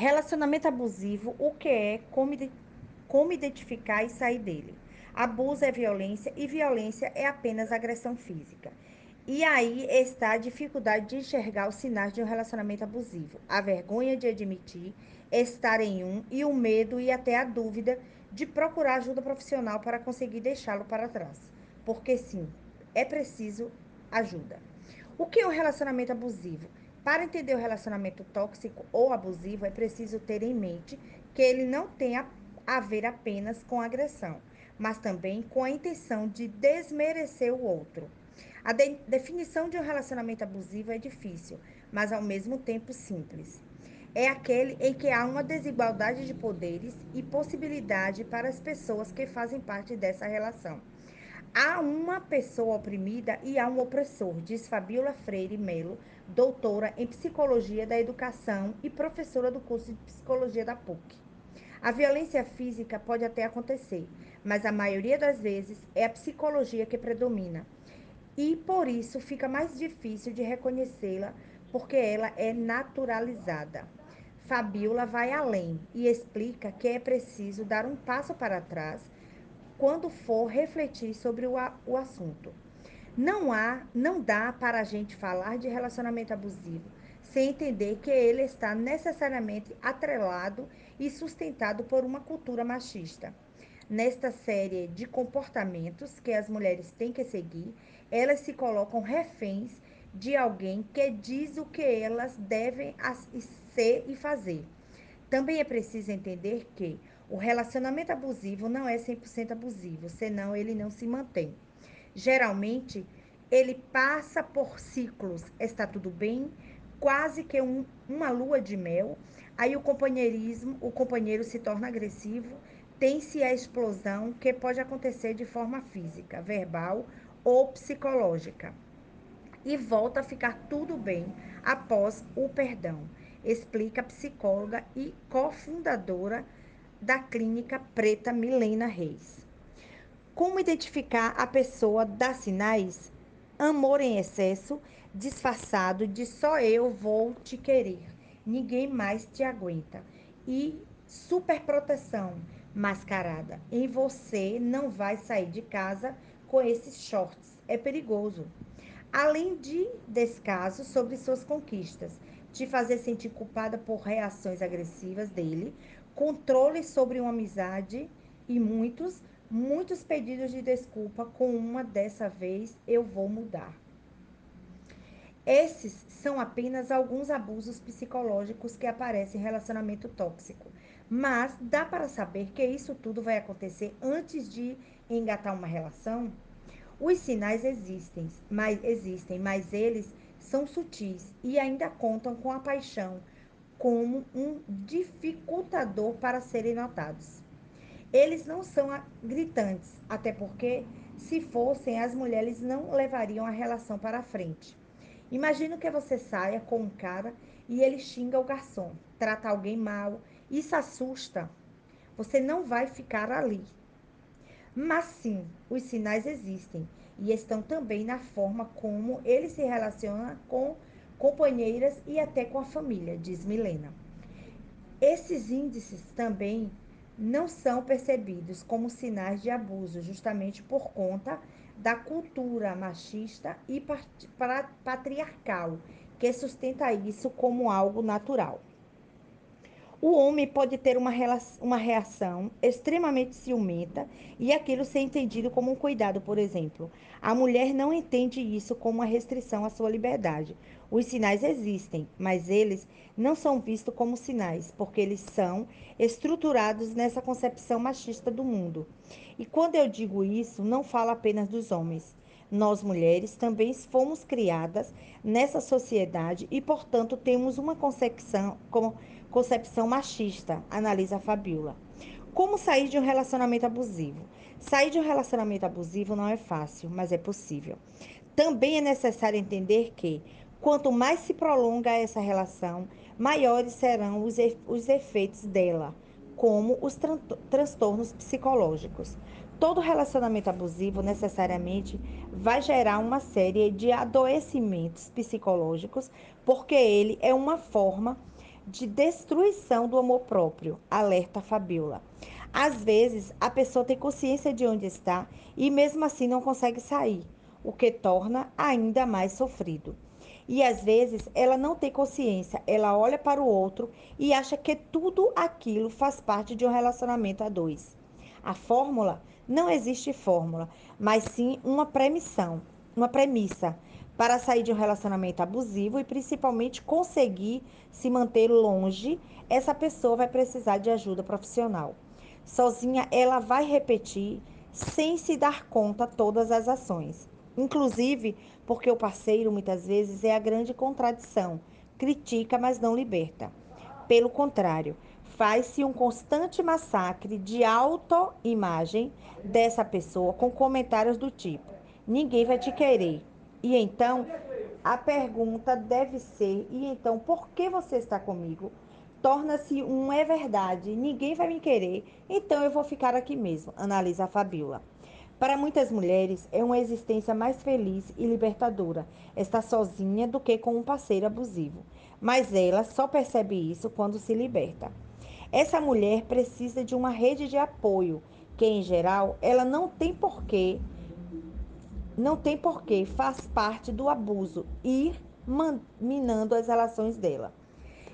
Relacionamento abusivo, o que é, como, como identificar e sair dele. Abuso é violência e violência é apenas agressão física. E aí está a dificuldade de enxergar os sinais de um relacionamento abusivo, a vergonha de admitir estar em um e o medo e até a dúvida de procurar ajuda profissional para conseguir deixá-lo para trás. Porque sim, é preciso ajuda. O que é um relacionamento abusivo? Para entender o relacionamento tóxico ou abusivo, é preciso ter em mente que ele não tem a, ver apenas com agressão, mas também com a intenção de desmerecer o outro. A de definição de um relacionamento abusivo é difícil, mas ao mesmo tempo simples. É aquele em que há uma desigualdade de poderes e possibilidade para as pessoas que fazem parte dessa relação. Há uma pessoa oprimida e há um opressor, diz Fabiola Freire Melo, doutora em Psicologia da Educação e professora do curso de Psicologia da PUC. A violência física pode até acontecer, mas a maioria das vezes é a psicologia que predomina. E por isso fica mais difícil de reconhecê-la, porque ela é naturalizada. Fabiola vai além e explica que é preciso dar um passo para trás quando for refletir sobre o, o assunto. Não há, não dá para a gente falar de relacionamento abusivo sem entender que ele está necessariamente atrelado e sustentado por uma cultura machista. Nesta série de comportamentos que as mulheres têm que seguir, elas se colocam reféns de alguém que diz o que elas devem ser e fazer. Também é preciso entender que o relacionamento abusivo não é 100% abusivo, senão ele não se mantém. Geralmente, ele passa por ciclos, está tudo bem, quase que um, uma lua de mel. Aí o companheirismo, o companheiro se torna agressivo, tem-se a explosão que pode acontecer de forma física, verbal ou psicológica. E volta a ficar tudo bem após o perdão, explica a psicóloga e cofundadora da clínica Preta Milena Reis. Como identificar a pessoa dá sinais? Amor em excesso, disfarçado de só eu vou te querer, ninguém mais te aguenta. E superproteção, mascarada. Em você não vai sair de casa com esses shorts, é perigoso. Além de descaso sobre suas conquistas, te fazer sentir culpada por reações agressivas dele, controle sobre uma amizade e muitos, muitos pedidos de desculpa com uma dessa vez eu vou mudar. Esses são apenas alguns abusos psicológicos que aparecem em relacionamento tóxico. Mas dá para saber que isso tudo vai acontecer antes de engatar uma relação? Os sinais existem, mas existem, mas eles são sutis e ainda contam com a paixão, como um dificultador para serem notados. Eles não são gritantes, até porque, se fossem, as mulheres não levariam a relação para frente. Imagina que você saia com um cara e ele xinga o garçom, trata alguém mal, isso assusta. Você não vai ficar ali. Mas sim, os sinais existem e estão também na forma como ele se relaciona com companheiras e até com a família, diz Milena. Esses índices também não são percebidos como sinais de abuso, justamente por conta da cultura machista e patriarcal, que sustenta isso como algo natural. O homem pode ter uma, uma reação extremamente ciumenta e aquilo ser entendido como um cuidado, por exemplo. A mulher não entende isso como uma restrição à sua liberdade. Os sinais existem, mas eles não são vistos como sinais, porque eles são estruturados nessa concepção machista do mundo. E quando eu digo isso, não falo apenas dos homens. Nós mulheres também fomos criadas nessa sociedade e, portanto, temos uma concepção, como, concepção machista, analisa a Fabiola. Como sair de um relacionamento abusivo? Sair de um relacionamento abusivo não é fácil, mas é possível. Também é necessário entender que, quanto mais se prolonga essa relação, maiores serão os, os efeitos dela, como os tran transtornos psicológicos. Todo relacionamento abusivo necessariamente vai gerar uma série de adoecimentos psicológicos, porque ele é uma forma de destruição do amor próprio, alerta Fabiola. Às vezes, a pessoa tem consciência de onde está e mesmo assim não consegue sair, o que torna ainda mais sofrido. E às vezes ela não tem consciência, ela olha para o outro e acha que tudo aquilo faz parte de um relacionamento a dois. A fórmula não existe fórmula, mas sim uma premissão, uma premissa para sair de um relacionamento abusivo e principalmente conseguir se manter longe, essa pessoa vai precisar de ajuda profissional. Sozinha ela vai repetir sem se dar conta todas as ações. Inclusive, porque o parceiro muitas vezes é a grande contradição, critica, mas não liberta. Pelo contrário, faz-se um constante massacre de autoimagem dessa pessoa com comentários do tipo: ninguém vai te querer. E então a pergunta deve ser: e então por que você está comigo? Torna-se um é verdade, ninguém vai me querer, então eu vou ficar aqui mesmo, analisa a Fabiola. Para muitas mulheres, é uma existência mais feliz e libertadora estar sozinha do que com um parceiro abusivo. Mas ela só percebe isso quando se liberta. Essa mulher precisa de uma rede de apoio, que em geral ela não tem porquê, não tem porquê, faz parte do abuso, ir minando as relações dela.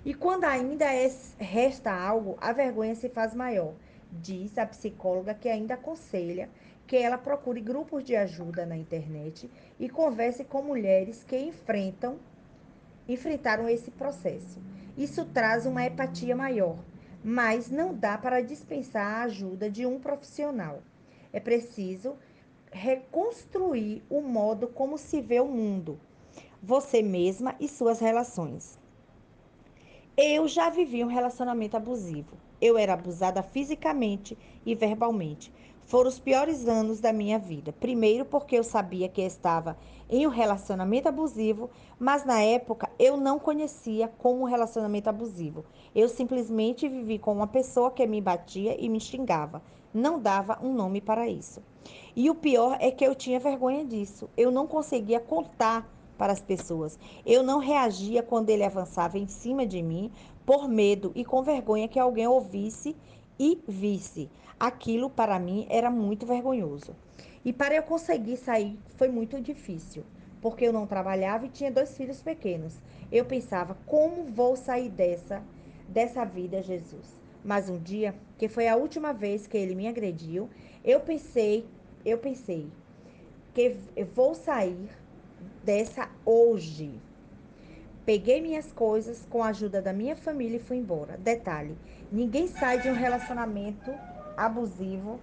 E quando ainda é, resta algo, a vergonha se faz maior, diz a psicóloga que ainda aconselha que ela procure grupos de ajuda na internet e converse com mulheres que enfrentam enfrentaram esse processo. Isso traz uma empatia maior, mas não dá para dispensar a ajuda de um profissional. É preciso reconstruir o modo como se vê o mundo, você mesma e suas relações. Eu já vivi um relacionamento abusivo. Eu era abusada fisicamente e verbalmente. Foram os piores anos da minha vida. Primeiro, porque eu sabia que estava em um relacionamento abusivo, mas na época eu não conhecia como relacionamento abusivo. Eu simplesmente vivi com uma pessoa que me batia e me xingava. Não dava um nome para isso. E o pior é que eu tinha vergonha disso. Eu não conseguia contar para as pessoas. Eu não reagia quando ele avançava em cima de mim por medo e com vergonha que alguém ouvisse e visse. Aquilo para mim era muito vergonhoso. E para eu conseguir sair foi muito difícil, porque eu não trabalhava e tinha dois filhos pequenos. Eu pensava, como vou sair dessa dessa vida, Jesus? Mas um dia, que foi a última vez que ele me agrediu, eu pensei, eu pensei que eu vou sair dessa hoje. Peguei minhas coisas com a ajuda da minha família e fui embora. Detalhe: ninguém sai de um relacionamento abusivo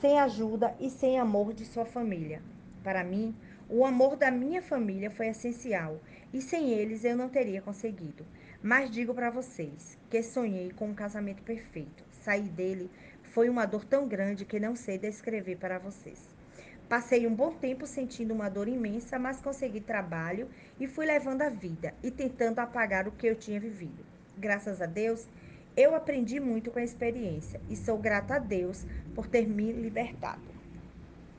sem ajuda e sem amor de sua família. Para mim, o amor da minha família foi essencial e sem eles eu não teria conseguido. Mas digo para vocês que sonhei com um casamento perfeito. Sair dele foi uma dor tão grande que não sei descrever para vocês. Passei um bom tempo sentindo uma dor imensa, mas consegui trabalho e fui levando a vida e tentando apagar o que eu tinha vivido. Graças a Deus, eu aprendi muito com a experiência e sou grata a Deus por ter me libertado.